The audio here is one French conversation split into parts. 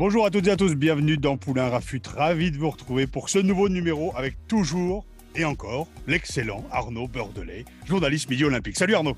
Bonjour à toutes et à tous, bienvenue dans Poulain Rafut. Ravi de vous retrouver pour ce nouveau numéro avec toujours et encore l'excellent Arnaud Beurdelet, journaliste midi olympique. Salut Arnaud.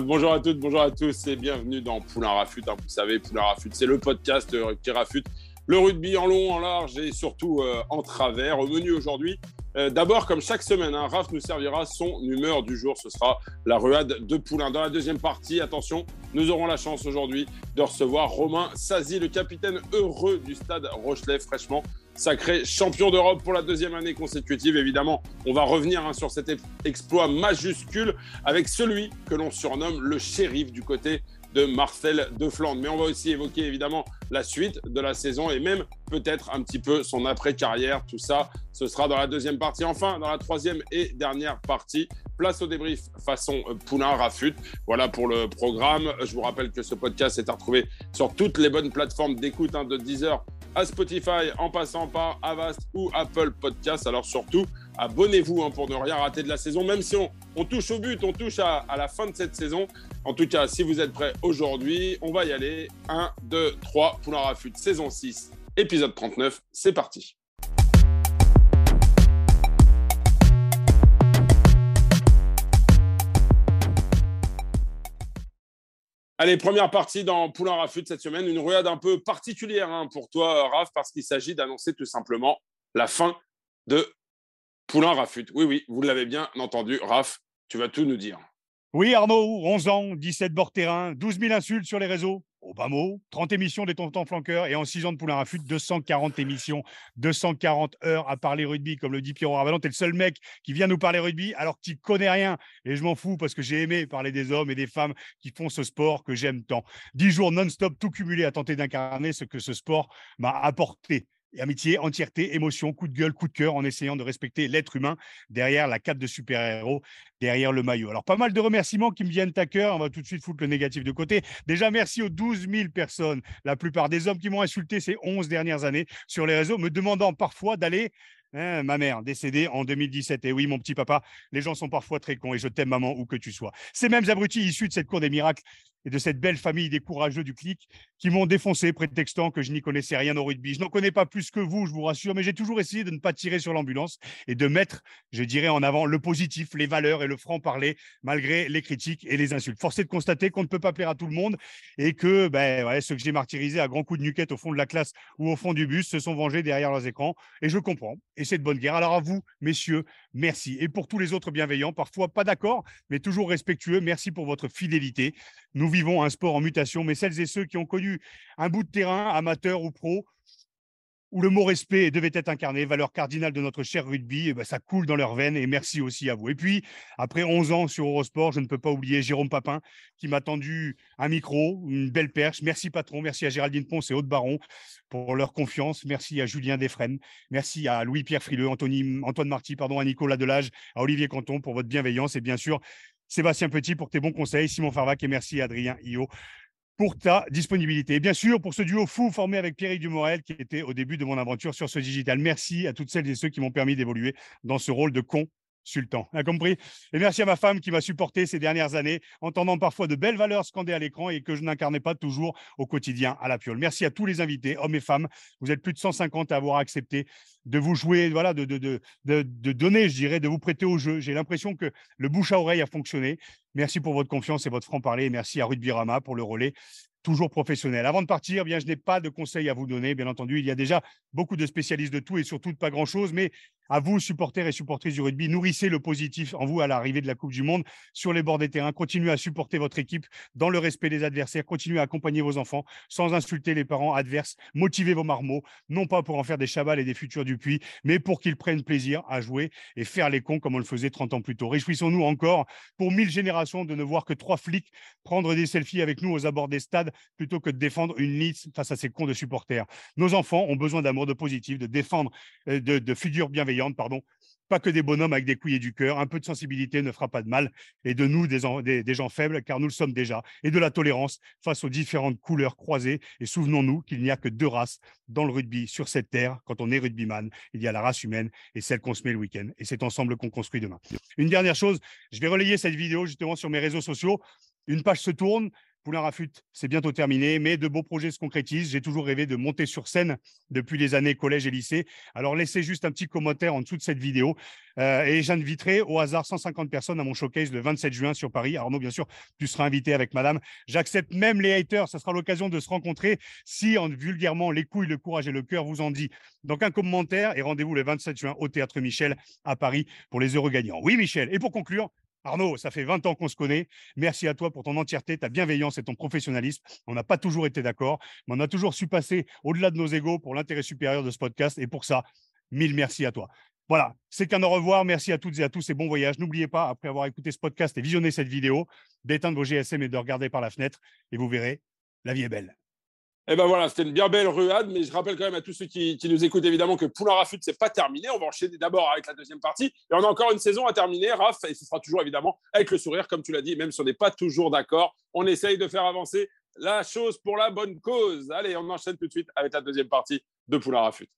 Bonjour à toutes, bonjour à tous et bienvenue dans Poulain Rafut. Hein, vous savez, Poulain Rafut, c'est le podcast euh, qui rafute le rugby en long, en large et surtout euh, en travers. Au menu aujourd'hui, euh, d'abord, comme chaque semaine, hein, Raph nous servira son humeur du jour. Ce sera la ruade de Poulain. Dans la deuxième partie, attention, nous aurons la chance aujourd'hui de recevoir Romain Sazi, le capitaine heureux du stade Rochelet, fraîchement sacré champion d'Europe pour la deuxième année consécutive. Évidemment, on va revenir hein, sur cet exploit majuscule avec celui que l'on surnomme le shérif du côté de Marcel de Flandre. Mais on va aussi évoquer évidemment la suite de la saison et même peut-être un petit peu son après-carrière. Tout ça, ce sera dans la deuxième partie. Enfin, dans la troisième et dernière partie, place au débrief façon Poulain Rafut. Voilà pour le programme. Je vous rappelle que ce podcast est à retrouver sur toutes les bonnes plateformes d'écoute hein, de Deezer à Spotify en passant par Avast ou Apple Podcast. Alors surtout, abonnez-vous hein, pour ne rien rater de la saison, même si on, touche au but, on touche à, la fin de cette saison. En tout cas, si vous êtes prêts aujourd'hui, on va y aller. 1, 2, 3, Poulain Rafut, saison 6, épisode 39, c'est parti. Allez, première partie dans Poulain Rafut cette semaine. Une ruade un peu particulière hein, pour toi, Raph, parce qu'il s'agit d'annoncer tout simplement la fin de Poulain Rafut. Oui, oui, vous l'avez bien entendu, Raph, tu vas tout nous dire. Oui, Arnaud, 11 ans, 17 bords terrain, 12 000 insultes sur les réseaux. Au bas mot, 30 émissions des tontons flanqueurs et en 6 ans de Poulain Rafut, 240 émissions, 240 heures à parler rugby, comme le dit Pierrot Ravalon. T'es le seul mec qui vient nous parler rugby alors que tu connais rien. Et je m'en fous parce que j'ai aimé parler des hommes et des femmes qui font ce sport que j'aime tant. 10 jours non-stop, tout cumulé à tenter d'incarner ce que ce sport m'a apporté amitié, entièreté, émotion, coup de gueule, coup de cœur, en essayant de respecter l'être humain derrière la cape de super-héros, derrière le maillot. Alors, pas mal de remerciements qui me viennent à cœur. On va tout de suite foutre le négatif de côté. Déjà, merci aux 12 000 personnes, la plupart des hommes qui m'ont insulté ces 11 dernières années sur les réseaux, me demandant parfois d'aller Hein, ma mère, décédée en 2017. Et oui, mon petit papa, les gens sont parfois très cons et je t'aime, maman, où que tu sois. Ces mêmes abrutis issus de cette cour des miracles et de cette belle famille des courageux du clic qui m'ont défoncé, prétextant que je n'y connaissais rien au rugby. Je n'en connais pas plus que vous, je vous rassure, mais j'ai toujours essayé de ne pas tirer sur l'ambulance et de mettre, je dirais, en avant le positif, les valeurs et le franc-parler, malgré les critiques et les insultes. Forcé de constater qu'on ne peut pas plaire à tout le monde et que ben, ceux que j'ai martyrisés à grands coups de nuquette au fond de la classe ou au fond du bus se sont vengés derrière leurs écrans. Et je comprends. C'est de bonne guerre. Alors à vous, messieurs, merci. Et pour tous les autres bienveillants, parfois pas d'accord, mais toujours respectueux, merci pour votre fidélité. Nous vivons un sport en mutation, mais celles et ceux qui ont connu un bout de terrain, amateur ou pro, où le mot respect devait être incarné, valeur cardinale de notre cher rugby, et ben ça coule dans leurs veines et merci aussi à vous. Et puis, après 11 ans sur Eurosport, je ne peux pas oublier Jérôme Papin qui m'a tendu un micro, une belle perche. Merci patron, merci à Géraldine Ponce et Aude Baron pour leur confiance. Merci à Julien Desfresnes, merci à Louis-Pierre Frileux, Antoine Marty, pardon, à Nicolas Delage, à Olivier Canton pour votre bienveillance et bien sûr Sébastien Petit pour tes bons conseils, Simon Farvac et merci à Adrien Io pour ta disponibilité. Et bien sûr, pour ce duo fou formé avec Pierre Dumorel, qui était au début de mon aventure sur ce digital. Merci à toutes celles et ceux qui m'ont permis d'évoluer dans ce rôle de con Sultan. A compris? Et merci à ma femme qui m'a supporté ces dernières années, entendant parfois de belles valeurs scandées à l'écran et que je n'incarnais pas toujours au quotidien à la piole. Merci à tous les invités, hommes et femmes. Vous êtes plus de 150 à avoir accepté de vous jouer, voilà, de, de, donner, je dirais, de vous prêter au jeu. J'ai l'impression que le bouche à oreille a fonctionné. Merci pour votre confiance et votre franc-parler. Merci à Ruth Birama pour le relais toujours professionnel. Avant de partir, bien, je n'ai pas de conseils à vous donner. Bien entendu, il y a déjà beaucoup de spécialistes de tout et surtout de pas grand-chose. Mais à vous, supporters et supportrices du rugby, nourrissez le positif en vous à l'arrivée de la Coupe du Monde sur les bords des terrains. Continuez à supporter votre équipe dans le respect des adversaires. Continuez à accompagner vos enfants sans insulter les parents adverses. Motivez vos marmots, non pas pour en faire des chavals et des futurs du puits, mais pour qu'ils prennent plaisir à jouer et faire les cons comme on le faisait 30 ans plus tôt. Réjouissons-nous encore pour mille générations de ne voir que trois flics prendre des selfies avec nous aux abords des stades plutôt que de défendre une liste face à ces cons de supporters. Nos enfants ont besoin d'amour, de positif, de défendre, euh, de, de figures bienveillantes pardon. Pas que des bonhommes avec des couilles et du cœur. Un peu de sensibilité ne fera pas de mal. Et de nous, des, des, gens faibles, car nous le sommes déjà. Et de la tolérance face aux différentes couleurs croisées. Et souvenons-nous qu'il n'y a que deux races dans le rugby sur cette terre. Quand on est rugbyman, il y a la race humaine et celle qu'on se met le week-end. Et c'est ensemble qu'on construit demain. Une dernière chose, je vais relayer cette vidéo justement sur mes réseaux sociaux. Une page se tourne, Poulain Rafut, c'est bientôt terminé, mais de beaux projets se concrétisent. J'ai toujours rêvé de monter sur scène depuis les années collège et lycée. Alors laissez juste un petit commentaire en dessous de cette vidéo euh, et j'inviterai au hasard 150 personnes à mon showcase le 27 juin sur Paris. Arnaud, bien sûr, tu seras invité avec madame. J'accepte même les haters. Ça sera l'occasion de se rencontrer si, en vulgairement, les couilles, le courage et le cœur vous en dit. Donc un commentaire et rendez-vous le 27 juin au Théâtre Michel à Paris pour les heureux gagnants. Oui, Michel. Et pour conclure, Arnaud, ça fait 20 ans qu'on se connaît. Merci à toi pour ton entièreté, ta bienveillance et ton professionnalisme. On n'a pas toujours été d'accord, mais on a toujours su passer au-delà de nos égaux pour l'intérêt supérieur de ce podcast. Et pour ça, mille merci à toi. Voilà, c'est qu'un au revoir. Merci à toutes et à tous et bon voyage. N'oubliez pas, après avoir écouté ce podcast et visionné cette vidéo, d'éteindre vos GSM et de regarder par la fenêtre. Et vous verrez, la vie est belle. Eh ben voilà, c'était une bien belle ruade, mais je rappelle quand même à tous ceux qui, nous écoutent évidemment que Poulain Rafut, c'est pas terminé. On va enchaîner d'abord avec la deuxième partie. Et on a encore une saison à terminer, Raf, et ce sera toujours évidemment avec le sourire, comme tu l'as dit, même si on n'est pas toujours d'accord. On essaye de faire avancer la chose pour la bonne cause. Allez, on enchaîne tout de suite avec la deuxième partie de Poulain Rafut.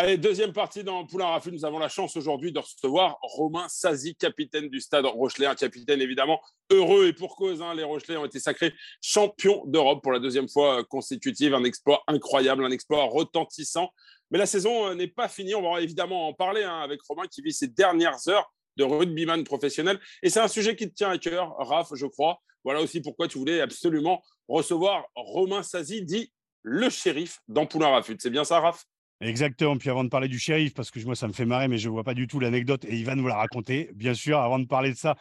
Allez, deuxième partie dans Poulain Rafut. Nous avons la chance aujourd'hui de recevoir Romain Sazi, capitaine du stade Rochelet. Un capitaine évidemment heureux et pour cause. Hein. les Rochelais ont été sacrés champions d'Europe pour la deuxième fois consécutive. Un exploit incroyable, un exploit retentissant. Mais la saison euh, n'est pas finie. On va évidemment en parler hein, avec Romain qui vit ses dernières heures de rugbyman professionnel. Et c'est un sujet qui te tient à cœur, Raph, je crois. Voilà aussi pourquoi tu voulais absolument recevoir Romain Sazi, dit le shérif dans Poulain Rafut. C'est bien ça, Raph? Exactement. Puis avant de parler du shérif, parce que moi, ça me fait marrer, mais je ne vois pas du tout l'anecdote et il va nous la raconter, bien sûr. Avant de parler de ça,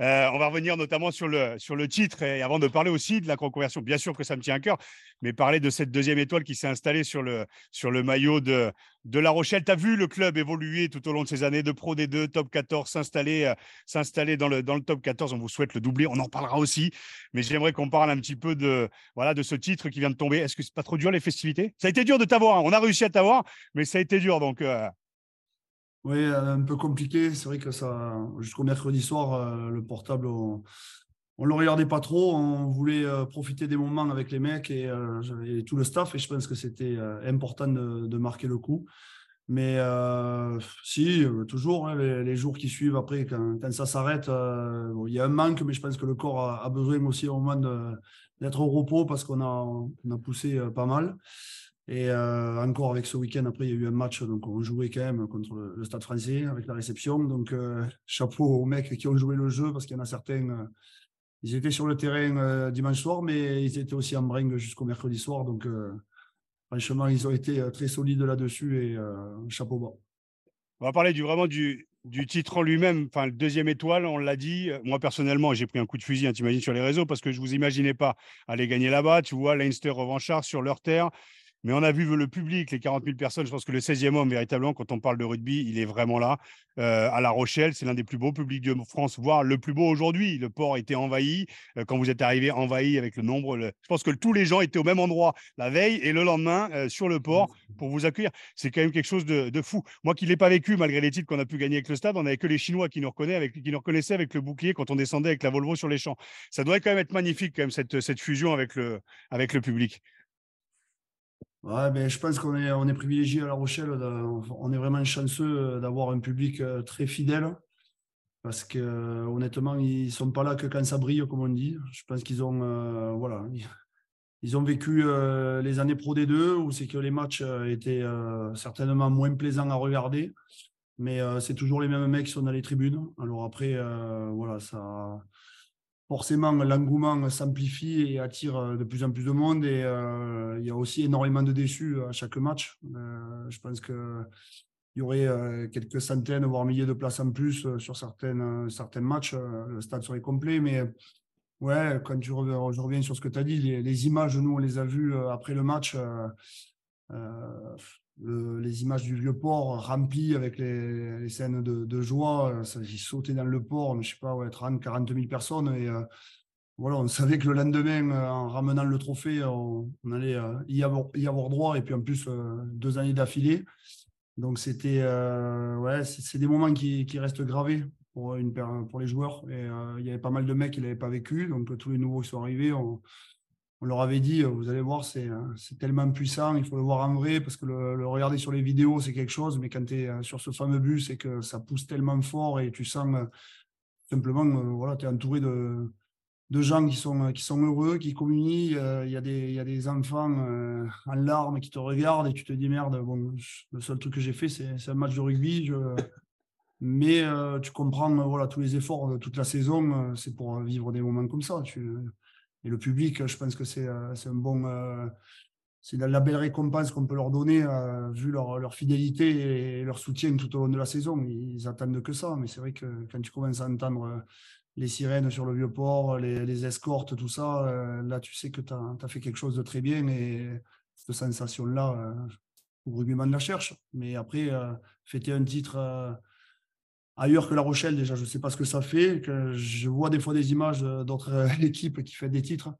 euh, on va revenir notamment sur le, sur le titre et avant de parler aussi de la reconversion. Bien sûr que ça me tient à cœur, mais parler de cette deuxième étoile qui s'est installée sur le, sur le maillot de, de La Rochelle. Tu as vu le club évoluer tout au long de ces années? De Pro D2, top 14, s'installer, euh, s'installer dans, le, dans le top 14. On vous souhaite le doubler. On en parlera aussi, mais j'aimerais qu'on parle un petit peu de, voilà, de ce titre qui vient de tomber. Est-ce que c'est pas trop dur les festivités? Ça a été dur de t'avoir. Hein. On a réussi à t'avoir, mais ça a été dur. Donc. Euh, oui, un peu compliqué. C'est vrai que ça, jusqu'au mercredi soir, euh, le portable, ne le regardait pas trop. On voulait euh, profiter des moments avec les mecs euh, et, tout le staff. Et je pense que c'était important de, marquer le coup. Mais si, toujours, hein, les, jours qui suivent après, quand, ça s'arrête, il y a un manque, mais je pense que le corps a, besoin aussi au moment d'être au repos parce qu'on a, on poussé pas mal. Et euh, encore avec ce week-end, après, il y a eu un match, donc on jouait quand même contre le, Stade français avec la réception. Donc, euh, chapeau aux mecs qui ont joué le jeu, parce qu'il y en a certains, euh, ils étaient sur le terrain dimanche soir, mais ils étaient aussi en bringue jusqu'au mercredi soir. Donc, franchement, ils ont été très solides là-dessus et chapeau bas. On va parler du, vraiment du, titre en lui-même, enfin le deuxième étoile, on l'a dit. Moi personnellement, j'ai pris un coup de fusil, hein, tu imagines sur les réseaux, parce que je vous imaginais pas aller gagner là-bas. Tu vois, Leinster revanchard sur leur terre. Mais on a vu le public, les 40 000 personnes. Je pense que le 16e homme, véritablement, quand on parle de rugby, il est vraiment là. Euh, à La Rochelle, c'est l'un des plus beaux publics de France, voire le plus beau aujourd'hui. Le port était envahi. Euh, quand vous êtes arrivé, envahi avec le nombre. Je pense que tous les gens étaient au même endroit la veille et le lendemain euh, sur le port mmh. pour vous accueillir. C'est quand même quelque chose de, fou. Moi qui ne l'ai pas vécu, malgré les titres qu'on a pu gagner avec le stade, on n'avait que les Chinois qui nous, reconnaissaient avec, qui nous reconnaissaient avec le bouclier quand on descendait avec la Volvo sur les champs. Ça doit quand même être magnifique, quand même, cette, cette fusion avec le, avec le public. Ouais, ben, je pense qu'on est, on est privilégié à La Rochelle. On est vraiment chanceux euh, d'avoir un public euh, très fidèle. Parce que honnêtement, ils sont pas là que quand ça brille, comme on dit. Je pense qu'ils ont, euh, voilà, ils ont vécu les années Pro D2 où c'est que les matchs étaient certainement moins plaisants à regarder. Mais c'est toujours les mêmes mecs qui sont dans les tribunes. Alors après, voilà, ça forcément, l'engouement s'amplifie et attire de plus en plus de monde. Et il y a aussi énormément de déçus à chaque match. je pense qu'il y aurait quelques centaines, voire milliers de places en plus sur certains matchs. le stade serait complet. Mais ouais, quand je reviens sur ce que tu as dit, les, images, nous, on les a vues après le match les images du vieux port rempli avec les, scènes de, joie. Euh, J'ai sauté dans le port, je sais pas, ouais, 30, 40 000 personnes. Et euh, voilà, on savait que le lendemain, euh, en ramenant le trophée, on, allait y, avoir, y avoir droit. Et puis en plus, deux années d'affilée. Donc c'était, ouais, c'est des moments qui, qui, restent gravés pour, une, pour les joueurs. Et il y avait pas mal de mecs qui ne l'avaient pas vécu. Donc tous les nouveaux qui sont arrivés, on, on leur avait dit, euh, vous allez voir, euh, c'est tellement puissant, il faut le voir en vrai, parce que le, regarder sur les vidéos, c'est quelque chose, mais quand tu es euh, sur ce fameux bus, c'est que ça pousse tellement fort et tu sens simplement, voilà, tu es entouré de, gens qui sont, heureux, qui communient. Il y, a des, enfants en larmes qui te regardent et tu te dis, merde, bon, le seul truc que j'ai fait, c'est un match de rugby. Mais tu comprends voilà, tous les efforts de toute la saison, c'est pour vivre des moments comme ça. Et le public, je pense que c'est euh, un bon. Euh, c'est la, belle récompense qu'on peut leur donner, euh, vu leur, leur, fidélité et leur soutien tout au long de la saison. Ils attendent que ça. Mais c'est vrai que quand tu commences à entendre les sirènes sur le vieux port, les, escortes, tout ça, là, tu sais que tu as, fait quelque chose de très bien. Et cette sensation-là, le rugbyman la cherche. Mais après, fêter un titre ailleurs que La Rochelle, déjà, je ne sais pas ce que ça fait. Je vois des fois des images d'autres euh, équipes qui font des titres.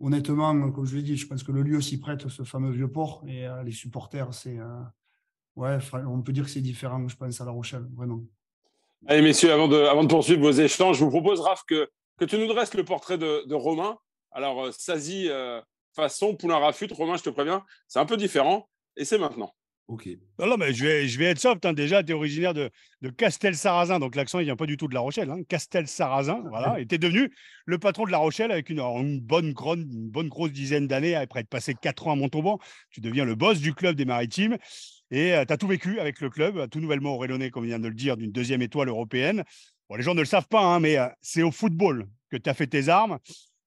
Honnêtement, comme je l'ai dit, je pense que le lieu s'y prête, ce fameux vieux port. Et euh, les supporters, c'est. Euh, ouais, on peut dire que c'est différent, je pense, à La Rochelle, vraiment. Allez, messieurs, avant de, poursuivre vos échanges, je vous propose, Raph, que, tu nous dresses le portrait de, Romain. Alors, Sazi, façon Poulain Rafut, Romain, je te préviens, c'est un peu différent. Et c'est maintenant. Ok. Non, mais je vais, je vais être soft. Hein. Déjà, tu es originaire de, de Castel-Sarrazin, donc l'accent, il vient pas du tout de La Rochelle. Hein. Castel-Sarrazin, voilà. Et tu es devenu le patron de La Rochelle avec une, une bonne, grande, une bonne grosse dizaine d'années, après être passé quatre ans à Montauban. Tu deviens le boss du club des Maritimes. Et euh, tu as tout vécu avec le club, tout nouvellement auréloné, comme vient de le dire, d'une deuxième étoile européenne. Bon, les gens ne le savent pas, hein, mais euh, c'est au football que tu as fait tes armes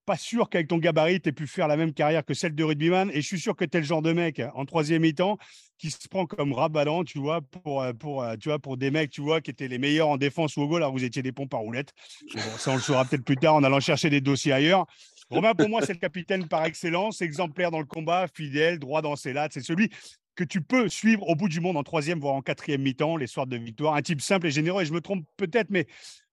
pas sûr qu'avec ton gabarit, tu aies pu faire la même carrière que celle de rugbyman. Et je suis sûr que tu es le genre de mec en troisième mi-temps qui se prend comme rabadan, tu vois, pour, euh, pour, euh, tu vois, pour des mecs, tu vois, qui étaient les meilleurs en défense ou au goal. Alors vous étiez des pompes à roulettes. ça, on le saura peut-être plus tard en allant chercher des dossiers ailleurs. Romain, pour moi, c'est le capitaine par excellence, exemplaire dans le combat, fidèle, droit dans ses lattes. C'est celui que tu peux suivre au bout du monde en troisième, voire en quatrième mi-temps, les soirs de victoire. Un type simple et généreux, et je me trompe peut-être, mais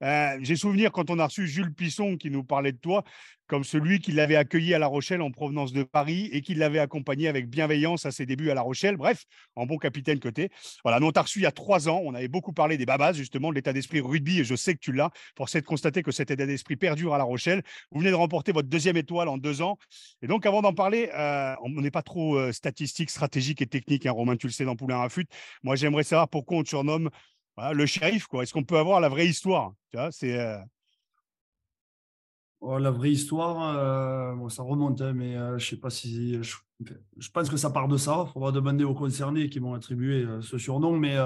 euh, j'ai souvenir quand on a reçu Jules Pisson qui nous parlait de toi, comme celui qui l'avait accueilli à La Rochelle en provenance de Paris et qui l'avait accompagné avec bienveillance à ses débuts à La Rochelle. Bref, en bon capitaine côté. Voilà, nous on t'a reçu il y a trois ans. On avait beaucoup parlé des babas, justement, de l'état d'esprit rugby, et je sais que tu l'as. pour de constater que cet état d'esprit perdure à La Rochelle. Vous venez de remporter votre deuxième étoile en deux ans. Et donc, avant d'en parler, euh, on n'est pas trop euh, statistique, stratégique et technique, hein, Romain, tu le sais, dans Poulain Rafut. Moi, j'aimerais savoir pourquoi on te surnomme le shérif. Est-ce qu'on peut avoir la vraie histoire tu vois, c'est, euh, Oh, la vraie histoire, euh, ça remonte, hein, mais euh, je sais pas si. Je, pense que ça part de ça. Il faudra demander aux concernés qui m'ont attribué euh, ce surnom, mais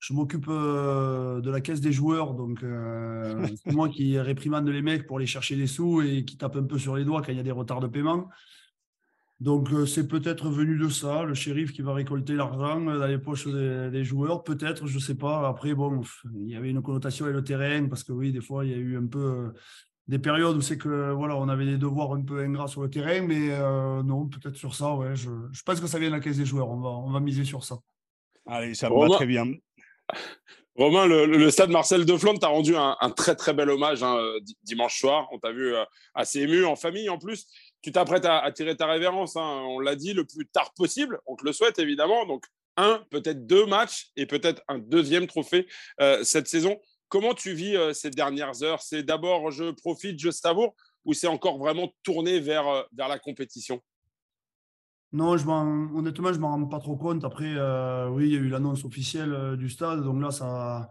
je m'occupe de la caisse des joueurs, donc c'est moi qui réprimande les mecs pour aller chercher des sous et qui tape un peu sur les doigts quand il y a des retards de paiement. Donc c'est peut-être venu de ça, le shérif qui va récolter l'argent dans les poches des, des joueurs, peut-être, je ne sais pas. Après, bon, il y avait une connotation avec le terrain, parce que oui, des fois, il y a eu un peu des périodes où c'est que voilà, on avait des devoirs un peu ingrats sur le terrain, mais euh, non, peut-être sur ça, ouais. Je, je, pense que ça vient de la caisse des joueurs. On va, on va miser sur ça. Allez, ça me va très bien. Romain, le, stade Marcel de Flandre t'a rendu un, très très bel hommage hein, dimanche soir. On t'a vu euh, assez ému en famille en plus. Tu t'apprêtes à, tirer ta révérence, hein. on l'a dit, le plus tard possible. On te le souhaite évidemment. Donc, un, peut-être deux matchs et peut-être un deuxième trophée euh, cette saison. Comment tu vis euh, ces dernières heures? C'est d'abord je profite, je savoure, ou c'est encore vraiment tourné vers, euh, vers la compétition? Non, honnêtement, je ne m'en rends pas trop compte. Après, oui, il y a eu l'annonce officielle du stade. Donc là, ça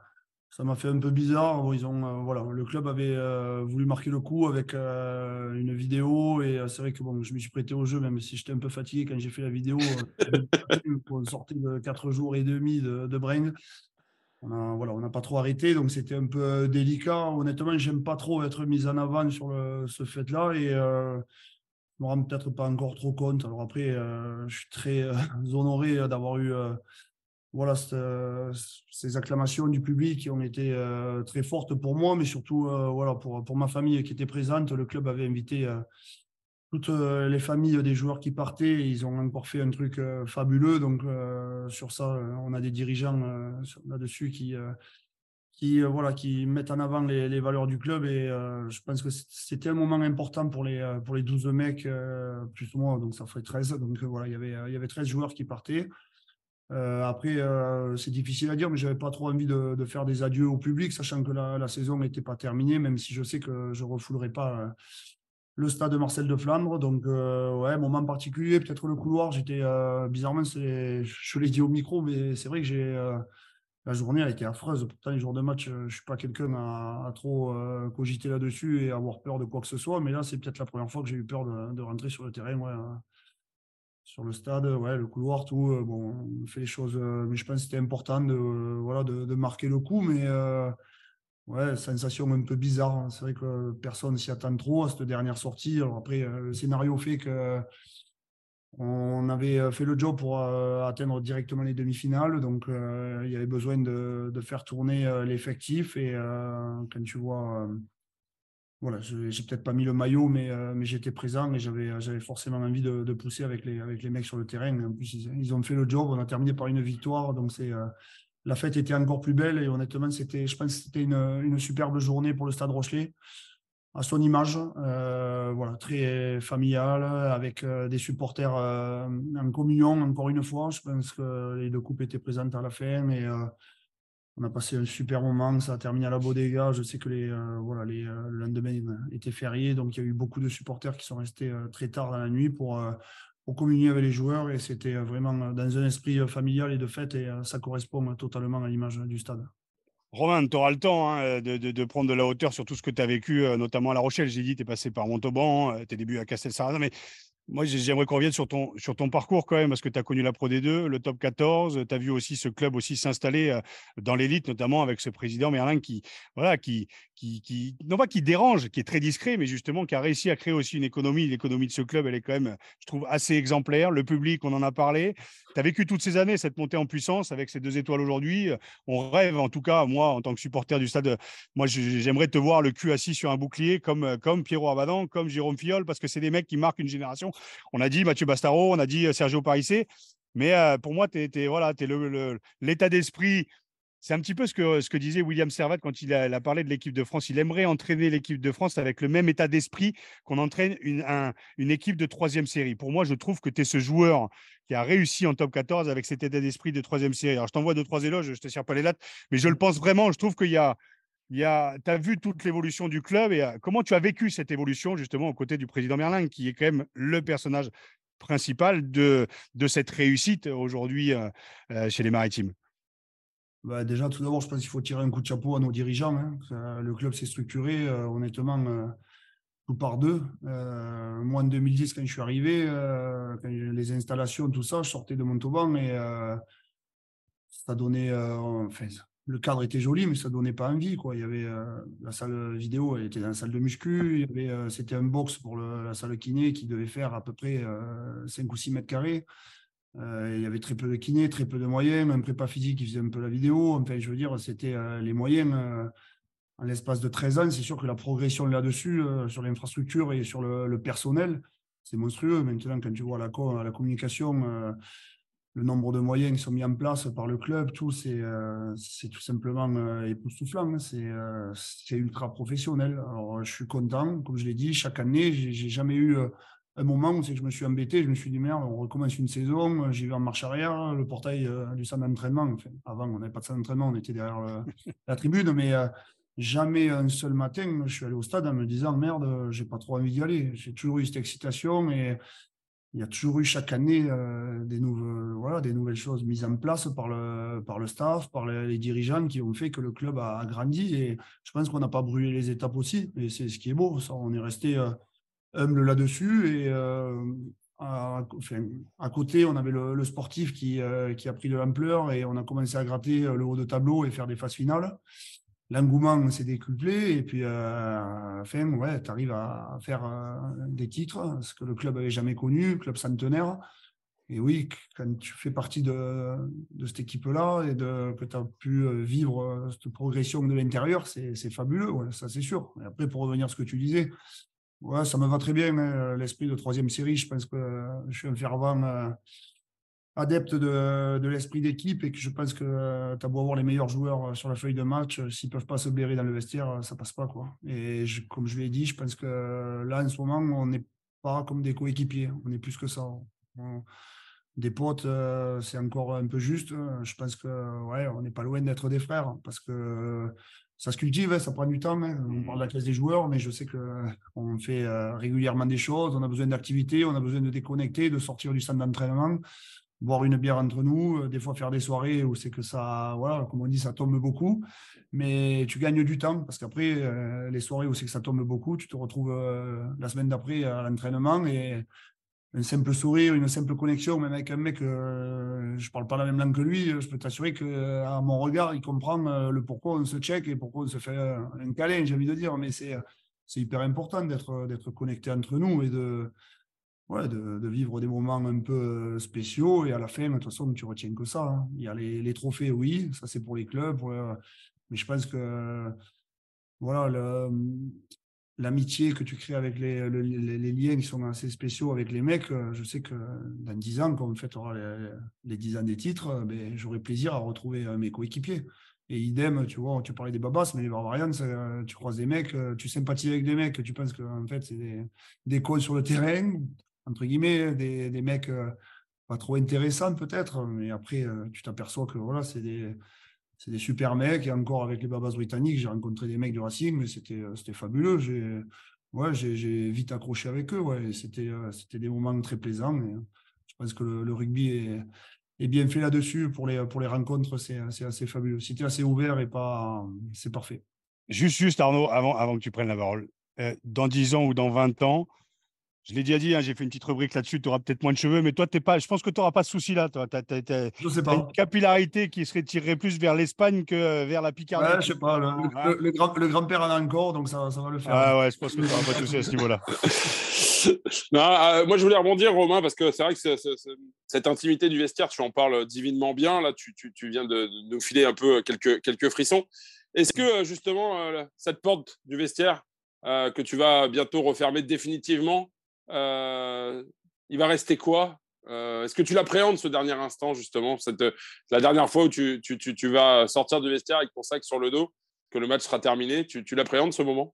ça m'a fait un peu bizarre. Ils ont, voilà, le club avait voulu marquer le coup avec une vidéo. Et c'est vrai que bon, je me suis prêté au jeu, même si j'étais un peu fatigué quand j'ai fait la vidéo. on sortait de 4 jours et demi de, de on n'a voilà, on pas trop arrêté, donc c'était un peu délicat. Honnêtement, j'aime pas trop être mis en avant sur ce fait-là et je me rends peut-être pas encore trop compte. Alors après, je suis très honoré d'avoir eu voilà, ces acclamations du public ont été euh, très fortes pour moi, mais surtout euh, voilà, pour, pour ma famille qui était présente. Le club avait invité euh, toutes les familles des joueurs qui partaient. ils ont encore fait un truc fabuleux. Donc, sur ça, on a des dirigeants là-dessus qui, qui, voilà, qui mettent en avant les, valeurs du club. Et je pense que c'était un moment important pour les, pour les 12 mecs, plus ou moins. Donc, ça fait 13. Donc, voilà, il y avait, il y avait 13 joueurs qui partaient. Euh, après, euh, c'est difficile à dire, mais j'avais pas trop envie de, faire des adieux au public, sachant que la, saison n'était pas terminée, même si je sais que je refoulerai pas euh, le stade de Marcel de Flandre. Donc, ouais, moment particulier, peut-être le couloir. J'étais bizarrement, je l'ai dit au micro, mais c'est vrai que j'ai la journée a été affreuse. Pourtant, les jours de match, je suis pas quelqu'un à, trop cogiter là-dessus et avoir peur de quoi que ce soit. Mais là, c'est peut-être la première fois que j'ai eu peur de, rentrer sur le terrain. Ouais, sur le stade, ouais, le couloir, tout. Euh, bon, on fait les choses, euh, mais je pense que c'était important de, voilà, de, marquer le coup. Mais euh, ouais, sensation un peu bizarre. Hein. C'est vrai que personne s'y attend trop à cette dernière sortie. Alors après, le scénario fait que on avait fait le job pour atteindre directement les demi-finales. Donc, il y avait besoin de, de faire tourner l'effectif. Et quand tu vois voilà, j'ai peut-être pas mis le maillot, mais, euh, j'étais présent et j'avais, j'avais forcément envie de, pousser avec les, mecs sur le terrain. En plus, ils, ont fait le job. On a terminé par une victoire, donc euh, la fête était encore plus belle et honnêtement, c'était, je pense, c'était une, superbe journée pour le Stade Rochelet à son image, euh, voilà, très familial, avec des supporters en communion. Encore une fois, je pense que les deux coupes étaient présentes à la fin on a passé un super moment, ça a terminé à la Bodega. Je sais que les, euh, voilà, les, euh, le lendemain était férié, donc il y a eu beaucoup de supporters qui sont restés euh, très tard dans la nuit pour, pour communier avec les joueurs. Et c'était vraiment dans un esprit familial et de fête, et ça correspond totalement à l'image du stade. Romain, tu auras le temps hein, de, de, prendre de la hauteur sur tout ce que tu as vécu, notamment à La Rochelle. J'ai dit, tu es passé par Montauban, tes débuts à Castel-Sarrazin, mais moi, j'aimerais qu'on revienne sur ton, sur ton parcours quand même, parce que tu as connu la Pro D2, le top 14, tu as vu aussi ce club aussi s'installer euh, dans l'élite, notamment avec ce président Merlin qui, voilà, qui, qui, qui, non pas qui dérange, qui est très discret, mais justement qui a réussi à créer aussi une économie. L'économie de ce club, elle est quand même, je trouve, assez exemplaire. Le public, on en a parlé. Tu as vécu toutes ces années cette montée en puissance avec ces deux étoiles aujourd'hui. On rêve, en tout cas, moi, en tant que supporter du stade, moi, j'aimerais te voir le cul assis sur un bouclier comme, comme Pierrot Abadan, comme Jérôme Fiol, parce que c'est des mecs qui marquent une génération. On a dit Mathieu Bastaro, on a dit euh, Sergio Parissé. Mais euh, pour moi, tu es, voilà, es l'état d'esprit. C'est un petit peu ce que, disait William Servat quand il a, parlé de l'équipe de France. Il aimerait entraîner l'équipe de France avec le même état d'esprit qu'on entraîne une, équipe de troisième série. Pour moi, je trouve que tu es ce joueur qui a réussi en top 14 avec cet état d'esprit de troisième série. Alors, je t'envoie deux, trois éloges, je ne te sers pas les lattes, mais je le pense vraiment. Je trouve qu'il y a, tu as vu toute l'évolution du club et euh, comment tu as vécu cette évolution justement aux côtés du président Merlin, qui est quand même le personnage principal de, de cette réussite aujourd'hui euh, euh, chez les Maritimes? Bah déjà, tout d'abord, je pense qu'il faut tirer un coup de chapeau à nos dirigeants. Hein. Le club s'est structuré, honnêtement, tout par deux. moi, en 2010, quand je suis arrivé, les installations, tout ça, je sortais de Montauban et ça donnait, le cadre était joli, mais ça donnait pas envie. Il y avait euh, la salle vidéo, elle était dans la salle de muscu. Euh, c'était un box pour la salle kiné qui devait faire à peu près 5 euh, ou 6 mètres carrés. Il y avait très peu de kiné, très peu de moyens, même prépa physique qui faisait un peu la vidéo. Enfin, je veux dire, c'était les moyens. en l'espace de 13 ans, c'est sûr que la progression là-dessus, sur l'infrastructure et sur le, personnel, c'est monstrueux. Maintenant, quand tu vois la, communication, le nombre de moyens qui sont mis en place par le club, tout, c'est euh, tout simplement euh, époustouflant. Hein. Euh, c'est ultra professionnel. Alors, je suis content, comme je l'ai dit, chaque année, j'ai jamais eu un moment où c'est que je me suis embêté. Je me suis dit, merde, on recommence une saison, j'y vais en marche arrière, le portail du centre d'entraînement. Enfin, avant, on n'avait pas de centre d'entraînement, on était derrière la tribune, mais jamais un seul matin, je suis allé au stade en me disant, merde, j'ai pas trop envie d'y aller. J'ai toujours eu cette excitation et il y a toujours eu chaque année euh, des, voilà, des nouvelles choses mises en place par le, par le staff, par les, dirigeants qui ont fait que le club a, grandi. Et je pense qu'on n'a pas brûlé les étapes aussi. Et c'est ce qui est beau. Ça, on est resté euh, humble là-dessus. Et euh, à, côté, on avait le, sportif qui, qui, a pris de l'ampleur et on a commencé à gratter le haut de tableau et faire des phases finales. L'engouement s'est décuplé et puis à la fin, ouais, tu arrives à faire des titres, ce que le club avait jamais connu, club centenaire. Et oui, quand tu fais partie de, de cette équipe-là et que tu as pu euh, vivre euh, cette progression de l'intérieur, c'est fabuleux, ça c'est sûr. Et après, pour revenir à ce que tu disais, ça me va très bien, hein, l'esprit de troisième série. Je pense que je suis un fervent euh, adepte de, l'esprit d'équipe et que je pense que tu as beau avoir les meilleurs joueurs sur la feuille de match, s'ils ne peuvent pas se blairer dans le vestiaire, ça passe pas. Quoi. Et comme je l'ai dit, je pense que là, en ce moment, on n'est pas comme des coéquipiers, on est plus que ça des potes, euh, c'est encore un peu juste. Je pense que ouais, on n'est pas loin d'être des frères parce que ça se cultive, hein, ça prend du temps. Hein. On parle de la classe des joueurs, mais je sais qu'on fait euh, régulièrement des choses. On a besoin d'activité, on a besoin de déconnecter, de sortir du centre d'entraînement, boire une bière entre nous, euh, des fois faire des soirées où c'est que ça, voilà, comme on dit, ça tombe beaucoup. Mais tu gagnes du temps parce qu'après, les soirées où c'est que ça tombe beaucoup, tu te retrouves la semaine d'après à l'entraînement et un simple sourire, une simple connexion, même avec un mec, euh, je parle pas la même langue que lui, je peux t'assurer que euh, à mon regard, il comprend euh, le pourquoi on se check et pourquoi on se fait un câlin, j'ai envie de dire. Mais c'est c'est hyper important d'être d'être connecté entre nous et de ouais, de, vivre des moments un peu spéciaux. Et à la fin, de toute façon, tu retiens que ça. Hein. Il y a les, les, trophées, oui, ça c'est pour les clubs. mais je pense que voilà, le, l'amitié que tu crées avec les, les, liens qui sont assez spéciaux avec les mecs, euh, je sais que dans 10 ans, quand on fêtera les, les 10 ans des titres, euh, ben, j'aurai plaisir à retrouver euh, mes coéquipiers. Et idem, tu vois, tu parlais des babas, mais les barbarians, tu croises des mecs, tu sympathises avec des mecs, tu penses qu'en fait, c'est des, des sur le terrain, entre guillemets, des, des mecs pas trop intéressants peut-être, mais après, tu t'aperçois que voilà, c'est des c'est des super mecs. Et encore avec les Babas britanniques, j'ai rencontré des mecs du Racing, mais c'était, euh, fabuleux. J'ai, vite accroché avec eux. Ouais. C'était, euh, des moments très plaisants. Et je pense que le, rugby est, bien fait là-dessus. Pour les, pour les rencontres, c'est, c'est assez fabuleux. Si tu es assez ouvert et pas. C'est parfait. Juste, juste Arnaud, avant, avant que tu prennes la parole, euh, dans 10 ans ou dans 20 ans, je l'ai déjà dit, hein, j'ai fait une petite rubrique là-dessus, tu auras peut-être moins de cheveux, mais toi, es pas, je pense que tu n'auras pas de souci là. Tu as, une capillarité qui serait tirée plus vers l'Espagne que euh, vers la Picardie. Ouais, je sais pas, le, grand, le grand-père en a encore, donc ça, ça va le faire. Ah ouais, je pense que tu n'auras pas de souci à ce niveau-là. Euh, moi, je voulais rebondir, Romain, parce que c'est vrai que cette intimité du vestiaire, tu en parles divinement bien. Là, tu, tu, tu viens de, nous filer un peu quelques, quelques frissons. Est-ce que, justement, euh, cette porte du vestiaire que tu vas bientôt refermer définitivement, euh, il va rester quoi? Euh, Est-ce que tu l'appréhendes ce dernier instant, justement cette, La dernière fois où tu, tu, tu, vas sortir du vestiaire avec ton sac sur le dos, que le match sera terminé, tu, tu l'appréhendes ce moment?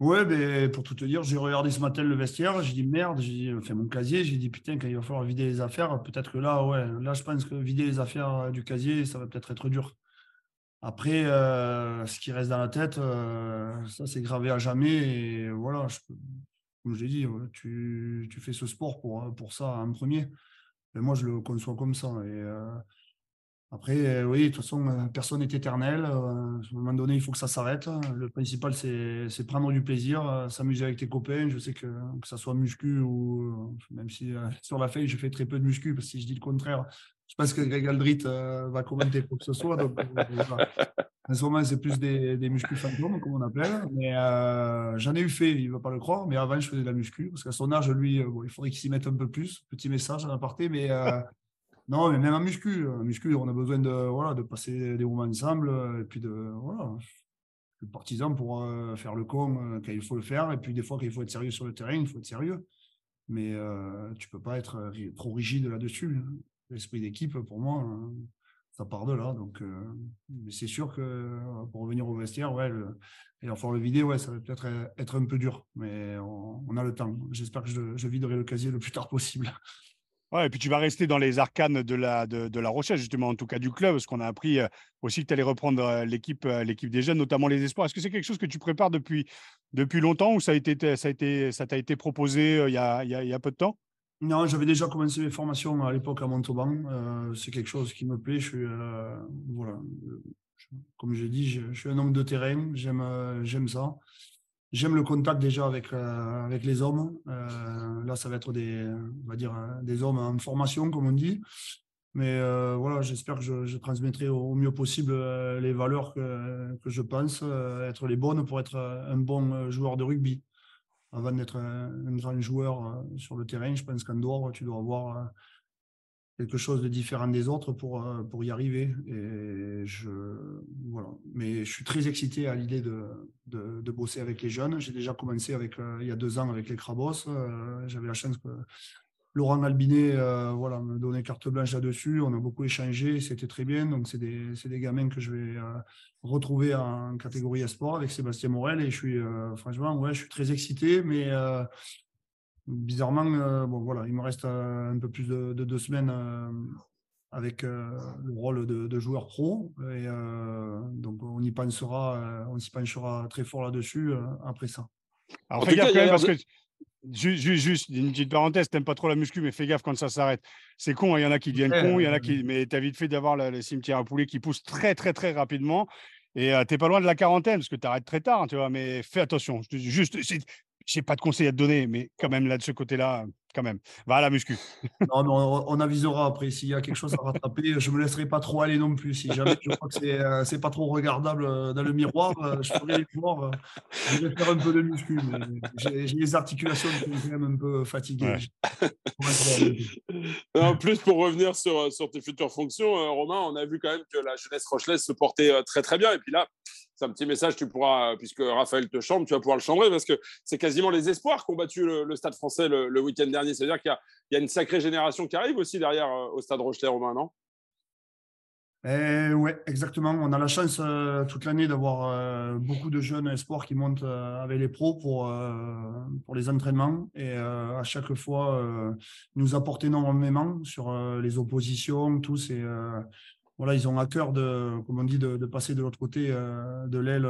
Ouais, mais pour tout te dire, j'ai regardé ce matin le vestiaire, j'ai dit merde, j'ai fait mon casier, j'ai dit putain, quand il va falloir vider les affaires, peut-être que là, ouais, là, je pense que vider les affaires du casier, ça va peut-être être dur. Après, euh, ce qui reste dans la tête, ça c'est gravé à jamais. Et voilà, je, comme je l'ai dit, tu, tu, fais ce sport pour, pour ça en premier. Et moi, je le conçois comme ça. Et euh, après, oui, de toute façon, euh, personne n'est éternel. Euh, à un moment donné, il faut que ça s'arrête. Le principal, c'est prendre du plaisir, s'amuser avec tes copains. Je sais que, que ça soit muscu ou même si sur la feuille, je fais très peu de muscu, parce que si je dis le contraire, je pense que Greg Aldrit va commenter quoi que ce soit. Donc, ce moment, c'est plus des, des muscles fantômes, comme on appelle. Mais euh, j'en ai eu fait, il ne va pas le croire. Mais avant, je faisais de la muscu. Parce qu'à son âge, lui, euh, il faudrait qu'il s'y mette un peu plus. Petit message à l'aparté. Mais euh, non, mais même en muscu, en muscu, on a besoin de, voilà, de passer des moments ensemble. Et puis de. Voilà. Le partisan pour faire le con quand il faut le faire. Et puis des fois, quand il faut être sérieux sur le terrain, il faut être sérieux. Mais tu ne peux pas être trop rigide là-dessus. L'esprit d'équipe, pour moi, ça part de là. Donc, euh, c'est sûr que euh, pour revenir au vestiaire, ouais, le, et enfin le vider, ouais, ça va peut-être être un peu dur, mais on, a le temps. J'espère que je, viderai le casier le plus tard possible. Ouais, et puis tu vas rester dans les arcanes de la, de, la recherche, justement, en tout cas du club, parce qu'on a appris euh, aussi que tu allais reprendre l'équipe, l'équipe des jeunes, notamment les espoirs. Est-ce que c'est quelque chose que tu prépares depuis, depuis longtemps ou ça a été, ça a été, ça t'a été proposé il a, il y a peu de temps? Non, j'avais déjà commencé mes formations à l'époque à Montauban. Euh, c'est quelque chose qui me plaît. Je suis, euh, voilà, comme j'ai dit, je, suis un homme de terrain. J'aime, euh, ça. j'aime le contact déjà avec, avec les hommes. là, ça va être des, on va dire, des hommes en formation, comme on dit. Mais voilà, j'espère que je, transmettrai au, mieux possible les valeurs que, que je pense être les bonnes pour être un bon joueur de rugby. Avant d'être un, un, joueur sur le terrain, je pense qu'en dehors, tu dois avoir quelque chose de différent des autres pour, euh, pour y arriver. Et je, voilà. Mais je suis très excité à l'idée de, de, bosser avec les jeunes. J'ai déjà commencé avec, euh, il y a deux ans avec les Crabos. Euh, j'avais la chance que Laurent Albinet voilà, me donnait carte blanche là-dessus. On a beaucoup échangé, c'était très bien. Donc, c'est des, des, gamins que je vais retrouver en catégorie sport avec Sébastien Morel. Et je suis, franchement, ouais, je suis très excité. Mais bizarrement, euh, bon, voilà, il me reste euh, un peu plus de, deux semaines euh, avec le rôle de, joueur pro. Et donc, on y pensera, on s'y penchera très fort là-dessus après ça. Alors, quand même parce que. Juste, une petite parenthèse, t'aimes pas trop la muscu, mais fais gaffe quand ça s'arrête. C'est con, hein, il y en a qui deviennent cons, il y en a qui. Mais tu as vite fait d'avoir le, cimetière à poulet qui pousse très, très, très rapidement. Et tu t'es pas loin de la quarantaine, parce que tu arrêtes très tard, tu vois, mais fais attention. Juste, j'ai pas de conseils à te donner, mais quand même, là, de ce côté-là, quand même. Va à la muscu. non, non, on avisera après. S'il y a quelque chose à rattraper, je me laisserai pas trop aller non plus. Si jamais je crois que c'est, euh, c'est pas trop regardable euh, dans le miroir, euh, je ferai l'effort. je vais faire un peu de muscu. j'ai, les articulations qui sont quand même un peu fatiguées. en plus, pour revenir sur, sur tes futures fonctions, Romain, on a vu quand même que la jeunesse rochelaise se portait très très bien. Et puis là, c'est un petit message, tu pourras, puisque Raphaël te chambre, tu vas pouvoir le chambrer parce que c'est quasiment les espoirs qui ont battu le, Stade français le, week-end dernier. C'est-à-dire qu'il y, a une sacrée génération qui arrive aussi derrière euh, au Stade Rochelet, Romain, non? Eh, oui, exactement. On a la chance euh, toute l'année d'avoir euh, beaucoup de jeunes espoirs qui montent avec les pros pour, pour les entraînements. Et à chaque fois, nous apportent énormément sur les oppositions, tous. Et voilà, ils ont à cœur de, comme on dit, de, passer de l'autre côté de l'aile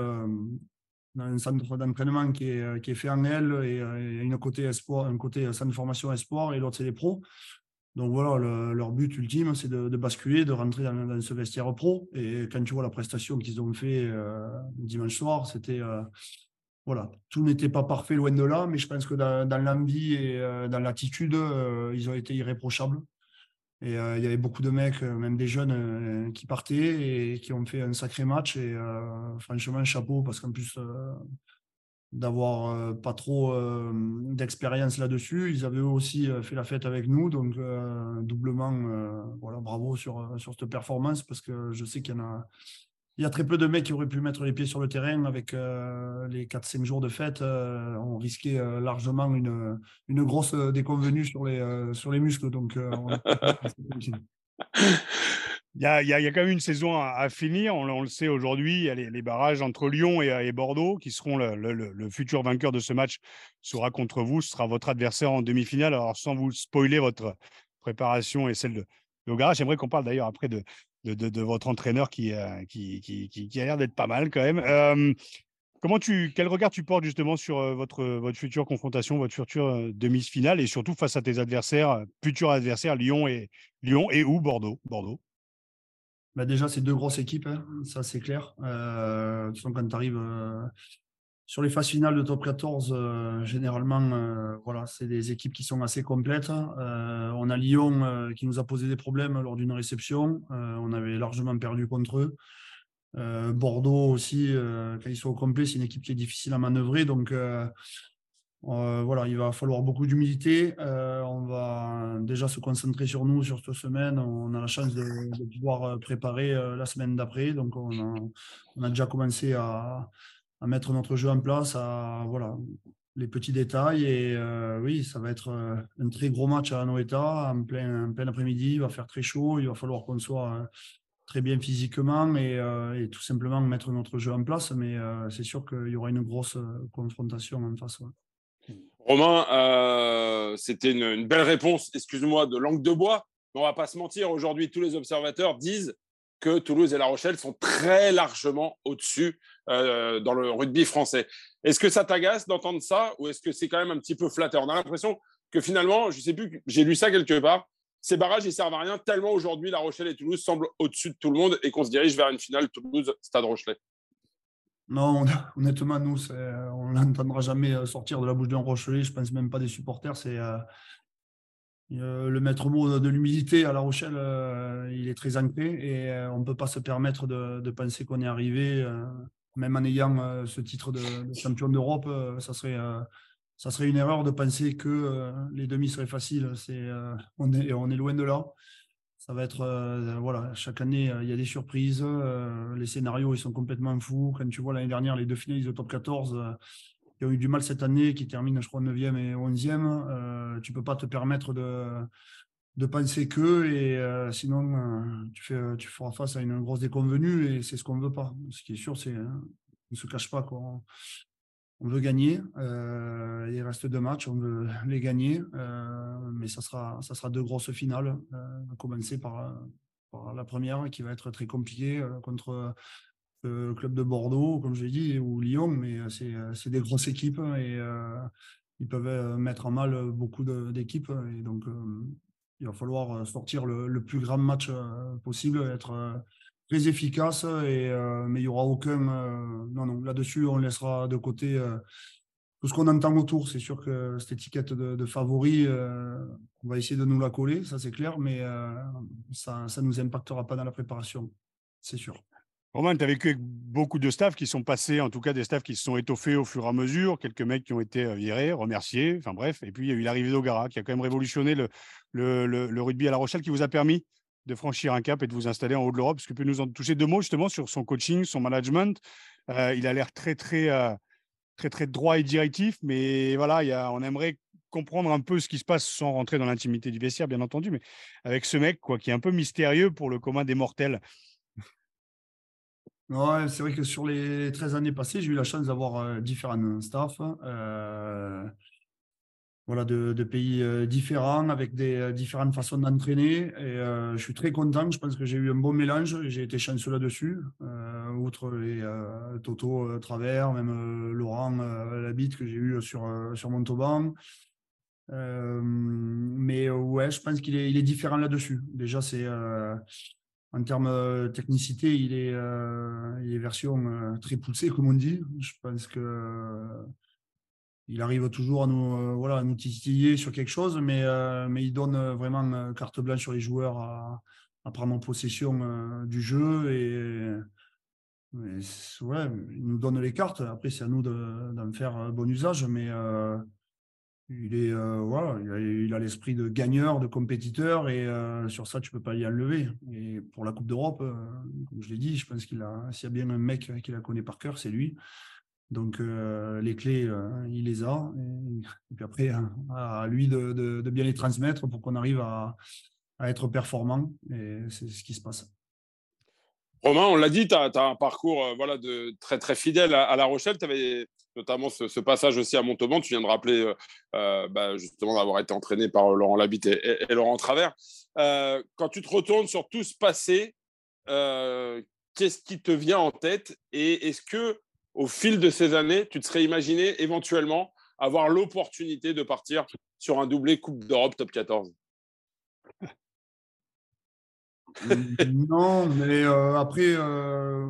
euh, dans un centre d'entraînement qui est, euh, qui est fait en aile et, une côté espoir, un côté centre de formation espoir et l'autre c'est les pros. Donc voilà, leur but ultime, c'est de, basculer, de rentrer dans, ce vestiaire pro. Et quand tu vois la prestation qu'ils ont fait dimanche soir, c'était voilà, tout n'était pas parfait loin de là, mais je pense que dans l'envie et dans l'attitude, ils ont été irréprochables. Et euh, il y avait beaucoup de mecs, euh, même des jeunes, euh, qui partaient et qui ont fait un sacré match. Et franchement, chapeau, parce qu'en plus d'avoir pas trop d'expérience là-dessus, ils avaient aussi fait la fête avec nous. Donc, doublement, voilà, bravo sur, sur cette performance, parce que je sais qu'il y en a il y a très peu de mecs qui auraient pu mettre les pieds sur le terrain avec euh, les 4-5 jours de fête. Euh, on risquait euh, largement une, une grosse déconvenue sur les, sur les muscles. Donc, il, y a, il, y a, quand même une saison à, finir. On, le sait aujourd'hui. Il y a les, barrages entre Lyon et, Bordeaux qui seront le, le, futur vainqueur de ce match sera contre vous. Sera votre adversaire en demi-finale. Alors, sans vous spoiler votre préparation et celle de, j'aimerais qu'on parle d'ailleurs après de, de, votre entraîneur euh, qui, qui, qui, qui, a l'air d'être pas mal quand même. comment tu, quel regard tu portes justement sur votre, votre future confrontation, votre future demi-finale et surtout face à tes adversaires, futurs adversaires, Lyon et, Lyon et ou Bordeaux, Bordeaux? Bah déjà, c'est deux grosses équipes, hein, ça c'est clair. Quand tu arrives sur les phases finales de top 14, euh, généralement, euh, voilà, c'est des équipes qui sont assez complètes. Euh, on a Lyon qui nous a posé des problèmes lors d'une réception. on avait largement perdu contre eux. Bordeaux aussi, quand ils sont au complet, c'est une équipe qui est difficile à manœuvrer. Donc, voilà, il va falloir beaucoup d'humilité. on va déjà se concentrer sur nous sur cette semaine. On a la chance de, pouvoir préparer la semaine d'après. Donc, on a, déjà commencé à à mettre notre jeu en place, à voilà les petits détails. Et euh, oui, ça va être euh, un très gros match à Noeta en plein, plein après-midi. Il va faire très chaud. Il va falloir qu'on soit euh, très bien physiquement et, tout simplement mettre notre jeu en place. Mais c'est sûr qu'il y aura une grosse confrontation en face. Romain, c'était une, une, belle réponse, excuse-moi, de langue de bois. Mais on va pas se mentir, aujourd'hui, tous les observateurs disent que Toulouse et La Rochelle sont très largement au-dessus euh, dans le rugby français. Est-ce que ça t'agace d'entendre ça ou est-ce que c'est quand même un petit peu flatteur? On a l'impression que finalement, je sais plus, j'ai lu ça quelque part, ces barrages, ils servent à rien tellement aujourd'hui La Rochelle et Toulouse semblent au-dessus de tout le monde et qu'on se dirige vers une finale Toulouse-Stade Rochelet. Non, honnêtement, nous, on n'entendra jamais sortir de la bouche d'un Rochelet. Je pense même pas des supporters. C'est le maître mot de l'humilité à La Rochelle, il est très ancré et on ne peut pas se permettre de, penser qu'on est arrivé, même en ayant ce titre de, champion d'Europe, ça serait ça serait une erreur de penser que les demi seraient faciles. On, est, on est loin de là. Ça va être, euh, voilà, chaque année, euh, il y a des surprises. Euh, les scénarios, ils sont complètement fous. Quand tu vois l'année dernière, les deux finalistes de top 14 qui ont eu du mal cette année, qui terminent, je crois, 9e et 11e, tu ne peux pas te permettre de, de penser que, et sinon, tu, fais, tu feras face à une grosse déconvenue, et c'est ce qu'on ne veut pas. Ce qui est sûr, c'est on ne se cache pas. Quoi on veut gagner. Euh, il reste deux matchs, on veut les gagner. Euh, mais ça sera, ça sera deux grosses finales. Euh, à commencer par, la première qui va être très compliquée contre le club de Bordeaux, comme je l'ai dit, ou Lyon. Mais c'est des grosses équipes et ils peuvent mettre en mal beaucoup d'équipes. Et donc, il va falloir sortir le, plus grand match possible, être très efficace, et, euh, mais il n'y aura aucun. Euh, non, non, là-dessus, on laissera de côté euh, tout ce qu'on entend autour. C'est sûr que cette étiquette de, favori, on va essayer de nous la coller, ça c'est clair, mais ça ne nous impactera pas dans la préparation, c'est sûr. Romain, tu as vécu avec beaucoup de staffs qui sont passés, en tout cas des staffs qui se sont étoffés au fur et à mesure, quelques mecs qui ont été virés, remerciés, enfin bref. Et puis il y a eu l'arrivée d'Ogara qui a quand même révolutionné le, rugby à La Rochelle, qui vous a permis de franchir un cap et de vous installer en haut de l'Europe. Est-ce que tu peux nous en toucher deux mots justement sur son coaching, son management? Euh, Il a l'air très, très, euh, très, très droit et directif, mais voilà, on aimerait comprendre un peu ce qui se passe sans rentrer dans l'intimité du vestiaire, bien entendu, mais avec ce mec quoi, qui est un peu mystérieux pour le commun des mortels. Ouais, c'est vrai que sur les 13 années passées, j'ai eu la chance d'avoir euh, différents staffs voilà, de, pays euh, différents, avec des euh, différentes façons d'entraîner. Et euh, je suis très content. Je pense que j'ai eu un bon mélange. J'ai été chanceux là-dessus. outre les Toto Travers, même Laurent Labitte que j'ai eu sur, sur Montauban. mais ouais, je pense qu'il est, est différent là-dessus. Déjà, c'est en termes de technicité, il est, est version très poussée, comme on dit. Je pense que il arrive toujours à nous, euh, voilà, à nous titiller sur quelque chose, mais, euh, mais il donne euh, vraiment carte blanche sur les joueurs à, prendre en possession du jeu et, ouais, il nous donne les cartes. Après, c'est à nous d'en faire bon usage, mais il, est, voilà, il a l'esprit de gagneur, de compétiteur, et sur ça, tu ne peux pas y enlever. Et pour la Coupe d'Europe, comme je l'ai dit, je pense qu'il a, s'il y a bien un mec qui la connaît par cœur, c'est lui. Donc euh, les clés, euh, il les a. Et, puis après, hein, à lui de, bien les transmettre pour qu'on arrive à, être performant. Et c'est ce qui se passe. Romain, on l'a dit, tu as, un parcours euh, voilà, de, très, très fidèle à, La Rochelle. Tu notamment ce, passage aussi à Montauban. Tu viens de rappeler bah, justement d'avoir été entraîné par Laurent Labitte et, Laurent Travers. quand tu te retournes sur tout ce passé, qu'est-ce qui te vient en tête? Et est-ce que au fil de ces années, tu te serais imaginé éventuellement avoir l'opportunité de partir sur un doublé Coupe d'Europe top 14 Non, mais euh, après, euh,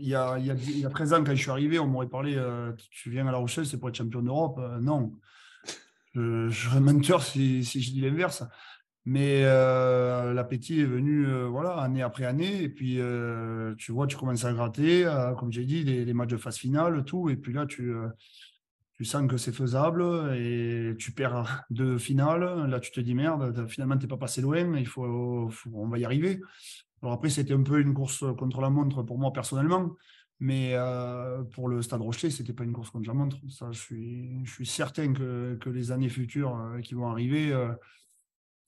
il, y a, il, y a, il, y a, 13 ans, quand je suis arrivé, on m'aurait parlé euh, Tu viens à La Rochelle, c'est pour être champion d'Europe? non. Je, je serais menteur si, je dis l'inverse. Mais euh, l'appétit est venu euh, voilà, année après année. Et puis, euh, tu vois, tu commences à gratter, comme j'ai dit, les, matchs de phase finale, tout. Et puis là, tu, tu sens que c'est faisable et tu perds deux finales. Là, tu te dis merde, finalement, tu n'es pas passé loin. Il faut, on va y arriver. Alors après, c'était un peu une course contre la montre pour moi personnellement. Mais pour le Stade Rochelet, ce n'était pas une course contre la montre. Ça, je suis, je suis certain que, que les années futures qui vont arriver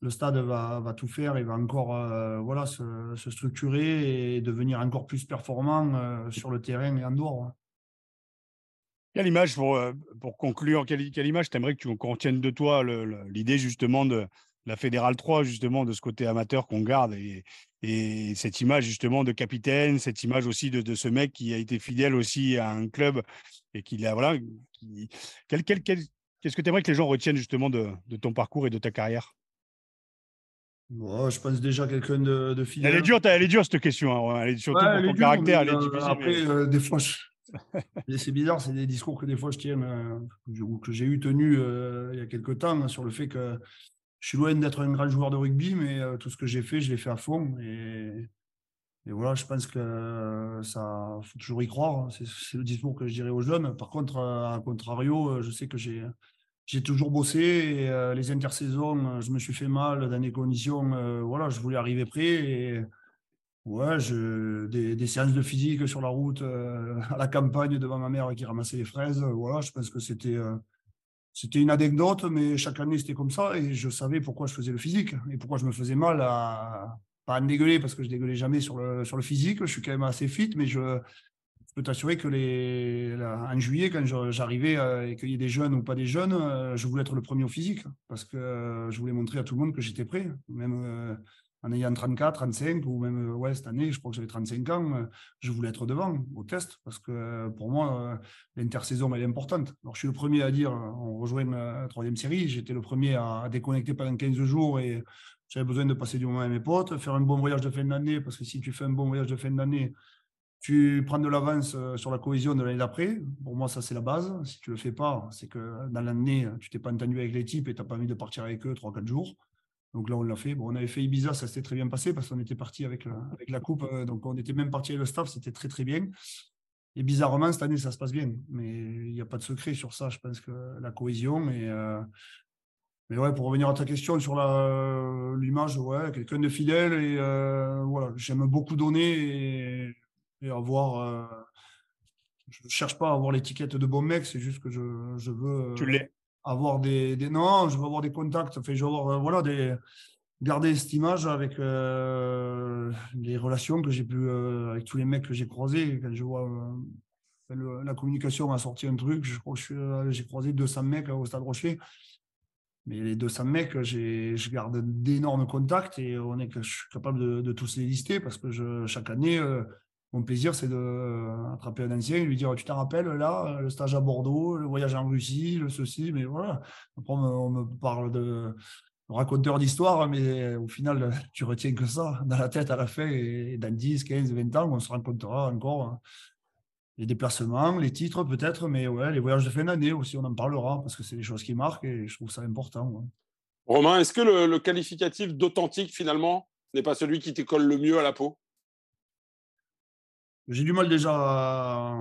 le stade va, tout faire et va encore euh, voilà, se, structurer et devenir encore plus performant euh, sur le terrain et en dehors. Quelle image, pour, euh, pour conclure, quelle, image t'aimerais que tu qu'on retienne de toi l'idée justement de la Fédérale 3, justement de ce côté amateur qu'on garde et, et, cette image justement de capitaine, cette image aussi de, ce mec qui a été fidèle aussi à un club et qui a voilà. Qu'est-ce que tu aimerais que les gens retiennent justement de ton parcours et de ta carrière? Je pense déjà quelqu'un de, de, fidèle. Elle est dure, elle est dure cette question. Hein. Elle est sur ton caractère. elle est euh, après, euh, des fois, c'est bizarre, c'est des discours que des fois je tiens, euh, que j'ai eu tenu euh, il y a quelques temps sur le fait que je suis loin d'être un grand joueur de rugby, mais tout ce que j'ai fait, je l'ai fait à fond. Et, voilà, je pense que ça faut toujours y croire. C'est le discours que je dirais aux jeunes. Par contre, à contrario, je sais que j'ai toujours bossé les intersaisons, je me suis fait mal dans des conditions. voilà, je voulais arriver prêt et Ouais, des, séances de physique sur la route euh, à la campagne devant ma mère qui ramassait les fraises. Voilà, je pense que c'était euh, c'était une anecdote, mais chaque année c'était comme ça et je savais pourquoi je faisais le physique et pourquoi je me faisais mal à pas à dégueuler parce que je dégueulais jamais sur le sur le physique. Je suis quand même assez fit, mais je, peux t'assurer que les en juillet quand j'arrivais euh, et qu'il y ait des jeunes ou pas des jeunes, je voulais être le premier au physique parce que je voulais montrer à tout le monde que j'étais prêt, même en ayant 34, 35, ou même euh, ouais, cette année, je crois que j'avais 35 ans, euh, je voulais être devant au test parce que euh, pour moi, l'intersaison, elle est importante. Alors, je suis le premier à dire, on rejoint la troisième série, j'étais le premier à, déconnecter pendant 15 jours et j'avais besoin de passer du moment avec mes potes, faire un bon voyage de fin d'année parce que si tu fais un bon voyage de fin d'année, tu prends de l'avance sur la cohésion de l'année d'après. Pour moi, ça, c'est la base. Si tu ne le fais pas, c'est que dans l'année, tu t'es pas entendu avec les types et tu n'as pas envie de partir avec eux 3-4 jours. Donc là, on l'a fait. Bon, on avait fait Ibiza, ça s'était très bien passé parce qu'on était parti avec la, coupe. Euh, donc on était même parti avec le staff, c'était très très bien. Et bizarrement, cette année, ça se passe bien. Mais il n'y a pas de secret sur ça. Je pense que la cohésion. Et, euh, mais ouais, pour revenir à ta question sur l'image, ouais, quelqu'un de fidèle. Et euh, voilà, j'aime beaucoup donner et, avoir. je ne cherche pas à avoir l'étiquette de bon mec, c'est juste que je, je veux. Tu l'es avoir des, des, non je veux avoir des contacts enfin, je veux avoir euh, voilà garder cette image avec euh, les relations que j'ai pu euh, avec tous les mecs que j'ai croisés. Quand je vois la communication a sorti un truc je crois j'ai croisé 200 mecs au Stade Rocher. Mais les 200 mecs je garde d'énormes contacts et on est je suis capable de, tous les lister parce que chaque année mon plaisir, c'est d'attraper un ancien et lui dire Tu t'en rappelles, là, le stage à Bordeaux, le voyage en Russie, le ceci, mais voilà. Après, on me, parle de raconteur d'histoire, mais au final, tu retiens que ça dans la tête à la fin. Et dans 10, 15, 20 ans, on se racontera encore hein. les déplacements, les titres peut-être, mais ouais, les voyages de fin d'année aussi, on en parlera parce que c'est des choses qui marquent et je trouve ça important. Romain, est-ce que le, le qualificatif d'authentique, finalement, n'est pas celui qui te colle le mieux à la peau? J'ai du mal déjà à,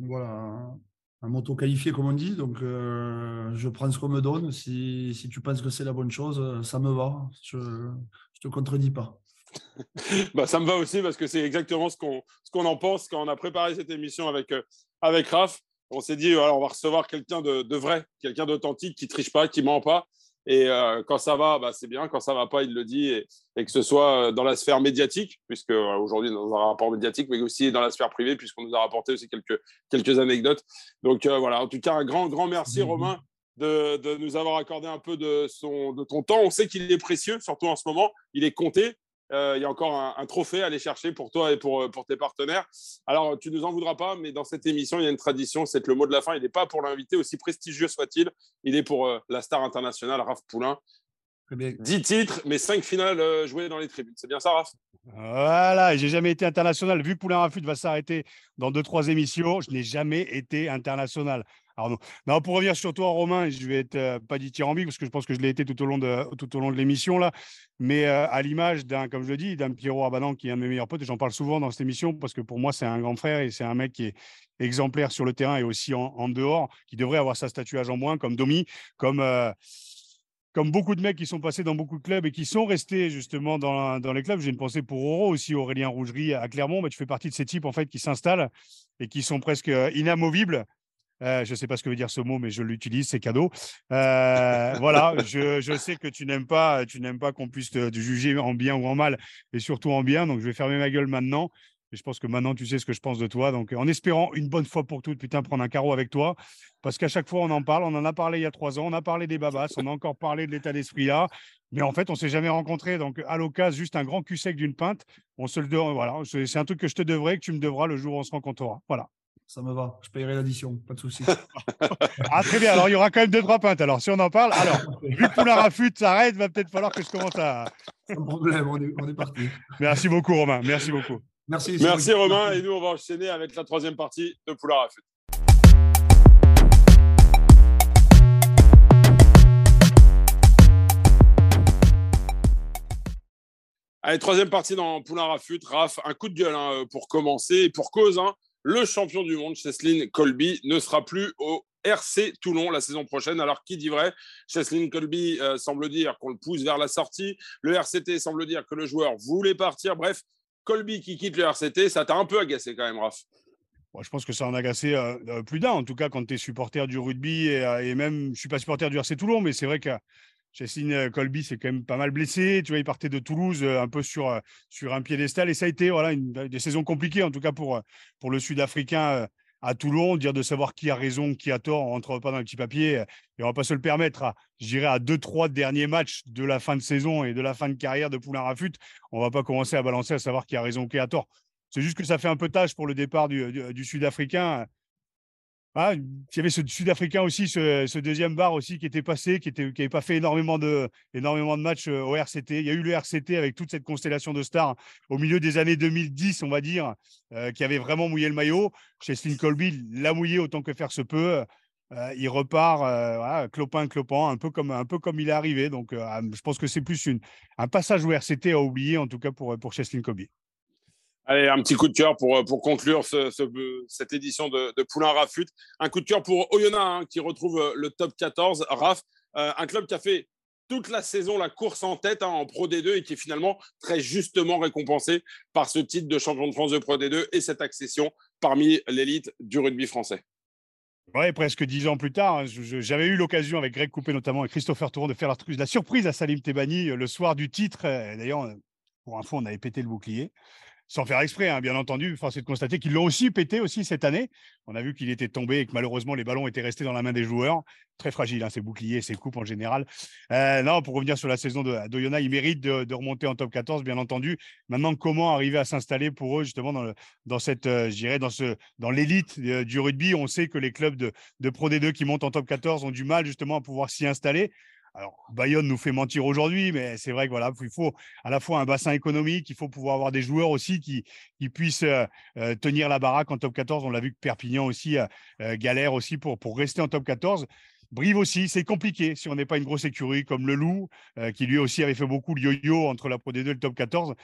voilà, m'auto-qualifier, comme on dit. Donc, euh, je prends ce qu'on me donne. Si, si tu penses que c'est la bonne chose, ça me va. Je ne te contredis pas. bah, ça me va aussi parce que c'est exactement ce qu'on en pense quand on a préparé cette émission avec, euh, avec Raph. On s'est dit, alors, on va recevoir quelqu'un de, de, vrai, quelqu'un d'authentique qui triche pas, qui ment pas. Et euh, quand ça va, bah, c'est bien. Quand ça va pas, il le dit. Et, que ce soit euh, dans la sphère médiatique, puisque euh, aujourd'hui dans un rapport médiatique, mais aussi dans la sphère privée, puisqu'on nous a rapporté aussi quelques, quelques anecdotes. Donc voilà, en tout cas, un grand, grand merci, mmh Romain, de, de, nous avoir accordé un peu de, son, de ton temps. On sait qu'il est précieux, surtout en ce moment. Il est compté. Euh, il y a encore un, trophée à aller chercher pour toi et pour, euh, pour tes partenaires. Alors, tu ne nous en voudras pas, mais dans cette émission, il y a une tradition, c'est que le mot de la fin, il n'est pas pour l'invité, aussi prestigieux soit-il, il est pour euh, la star internationale, Raph Poulain. 10 titres, mais 5 finales jouées dans les tribunes. C'est bien ça, Raph? Voilà, et j'ai jamais été international. Vu que Poulain Rafut va s'arrêter dans 2-3 émissions, je n'ai jamais été international. Alors, non. pour revenir sur toi, Romain, je vais être euh, pas dit tyrambique parce que je pense que je l'ai été tout au long de, tout au long de l'émission là. Mais euh, à l'image d'un, comme je le dis, d'un Pierrot Abadan qui est un de mes meilleurs potes, et j'en parle souvent dans cette émission parce que pour moi, c'est un grand frère et c'est un mec qui est exemplaire sur le terrain et aussi en, dehors, qui devrait avoir sa statue à Jean comme Domi, comme. Euh, comme beaucoup de mecs qui sont passés dans beaucoup de clubs et qui sont restés justement dans, dans les clubs, j'ai une pensée pour Oro aussi, Aurélien Rougerie à Clermont, mais tu fais partie de ces types en fait qui s'installent et qui sont presque inamovibles euh, je ne sais pas ce que veut dire ce mot, mais je l'utilise, c'est cadeau. Euh, voilà, je, je, sais que tu n'aimes pas, tu n'aimes pas qu'on puisse te, juger en bien ou en mal, et surtout en bien. Donc, je vais fermer ma gueule maintenant. Et je pense que maintenant, tu sais ce que je pense de toi. Donc, en espérant une bonne fois pour toutes, putain, prendre un carreau avec toi. Parce qu'à chaque fois, on en parle. On en a parlé il y a trois ans. On a parlé des babas. On a encore parlé de l'état d'esprit là. Mais en fait, on s'est jamais rencontrés. Donc, à l'occasion, juste un grand cul sec d'une pinte. On se le Voilà. C'est un truc que je te devrais, que tu me devras le jour où on se rencontrera. Voilà ça me va. Je payerai l'addition, pas de souci. ah, très bien. Alors, il y aura quand même deux, trois pintes. Alors, si on en parle, alors, vu que la rafute s'arrête, va peut-être falloir que je commence à. Sans problème, on est, on est parti. Merci beaucoup, Romain. Merci beaucoup. Merci. Merci Romain. Et nous, on va enchaîner avec la troisième partie de Poulard à Allez, troisième partie dans Poulain Rafut. Raf, un coup de gueule hein, pour commencer. Et pour cause, hein, le champion du monde, Cheslin Colby, ne sera plus au RC Toulon la saison prochaine. Alors, qui dit vrai? Cheslin Colby euh, semble dire qu'on le pousse vers la sortie. Le RCT semble dire que le joueur voulait partir. Bref, Colby qui quitte le RCT, ça t'a un peu agacé quand même, Raf. je pense que ça en a agacé euh, euh, plus d'un, en tout cas quand tu es supporter du rugby et, et, même, je ne suis pas supporter du RC Toulon, mais c'est vrai que Chessine euh, Colby c'est quand même pas mal blessé. Tu vois, il partait de Toulouse euh, un peu sur, euh, sur un piédestal et ça a été voilà, une, des saisons compliquées, en tout cas pour, le Sud-Africain à Toulon. Dire de savoir qui a raison, qui a tort, on ne rentre pas dans le petit papier et on ne va pas se le permettre je dirais, à deux, trois derniers matchs de la fin de saison et de la fin de carrière de Poulain Rafut. On ne va pas commencer à balancer à savoir qui a raison, qui a tort. C'est juste que ça fait un peu tâche pour le départ du Sud-Africain. Ah, il y avait ce Sud-Africain aussi, ce, deuxième bar aussi qui était passé, qui n'avait qui pas fait énormément de, matchs euh, au RCT. Il y a eu le RCT avec toute cette constellation de stars au milieu des années 2010, on va dire, euh, qui avait vraiment mouillé le maillot. Cheslin Colby l'a mouillé autant que faire se peut. Euh, il repart clopin, clopin, un peu comme, il est arrivé. Donc, ah, je pense que c'est plus un passage au RCT à oublier, en tout cas pour, pour Cheslin Colby. Allez, un petit coup de cœur pour, pour conclure ce, cette édition de, de, Poulain Rafut. Un coup de cœur pour Oyonnax hein, qui retrouve le top 14. Raf, euh, un club qui a fait toute la saison la course en tête hein, en Pro D2 et qui est finalement très justement récompensé par ce titre de champion de France de Pro D2 et cette accession parmi l'élite du rugby français. Oui, presque dix ans plus tard, hein, j'avais eu l'occasion avec Greg Coupé notamment et Christopher Touron de faire la, la surprise à Salim Tebani euh, le soir du titre. D'ailleurs, euh, pour info, on avait pété le bouclier sans faire exprès, hein, bien entendu. Force est de constater qu'ils l'ont aussi pété aussi cette année. On a vu qu'il était tombé et que malheureusement les ballons étaient restés dans la main des joueurs. Très fragile, hein, ces boucliers, ces coupes en général. Euh, non, pour revenir sur la saison de d'Oyonnax, il mérite de, remonter en top 14, bien entendu. Maintenant, comment arriver à s'installer pour eux justement dans, dans cette, euh, dans ce, dans l'élite euh, du rugby? On sait que les clubs de, de Pro D2 qui montent en top 14 ont du mal justement à pouvoir s'y installer. Alors, Bayonne nous fait mentir aujourd'hui, mais c'est vrai que voilà, il faut à la fois un bassin économique, il faut pouvoir avoir des joueurs aussi qui, puissent euh, euh, tenir la baraque en top 14. On l'a vu que Perpignan aussi euh, galère aussi pour, rester en top 14. Brive aussi, c'est compliqué si on n'est pas une grosse écurie comme le Loup, qui lui aussi avait fait beaucoup de yo-yo entre la Pro D2 et le top 14.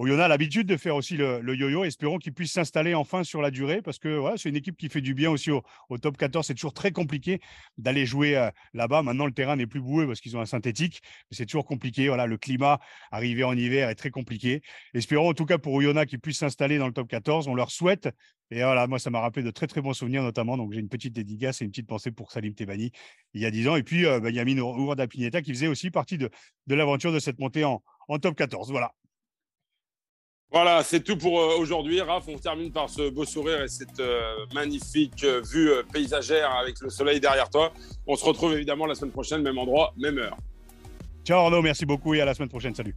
Oyonnax a l'habitude de faire aussi le, yo-yo. Espérons qu'il puisse s'installer enfin sur la durée parce que c'est une équipe qui fait du bien aussi au, top 14. C'est toujours très compliqué d'aller jouer là-bas. Maintenant, le terrain n'est plus boueux parce qu'ils ont un synthétique. Mais c'est toujours compliqué. Voilà, le climat arrivé en hiver est très compliqué. Espérons en tout cas pour Oyonnax qu'ils puissent s'installer dans le top 14. On leur souhaite. Et voilà, moi, ça m'a rappelé de très, très bons souvenirs, notamment. Donc, j'ai une petite dédicace et une petite pensée pour Salim Tebani il y a 10 ans. Et puis, euh, Benjamin Ourda Pineta qui faisait aussi partie de, l'aventure de cette montée en, en top 14. Voilà. Voilà, c'est tout pour euh, aujourd'hui. Raph, on termine par ce beau sourire et cette euh, magnifique vue paysagère avec le soleil derrière toi. On se retrouve évidemment la semaine prochaine, même endroit, même heure. Ciao Arnaud, merci beaucoup et à la semaine prochaine. Salut.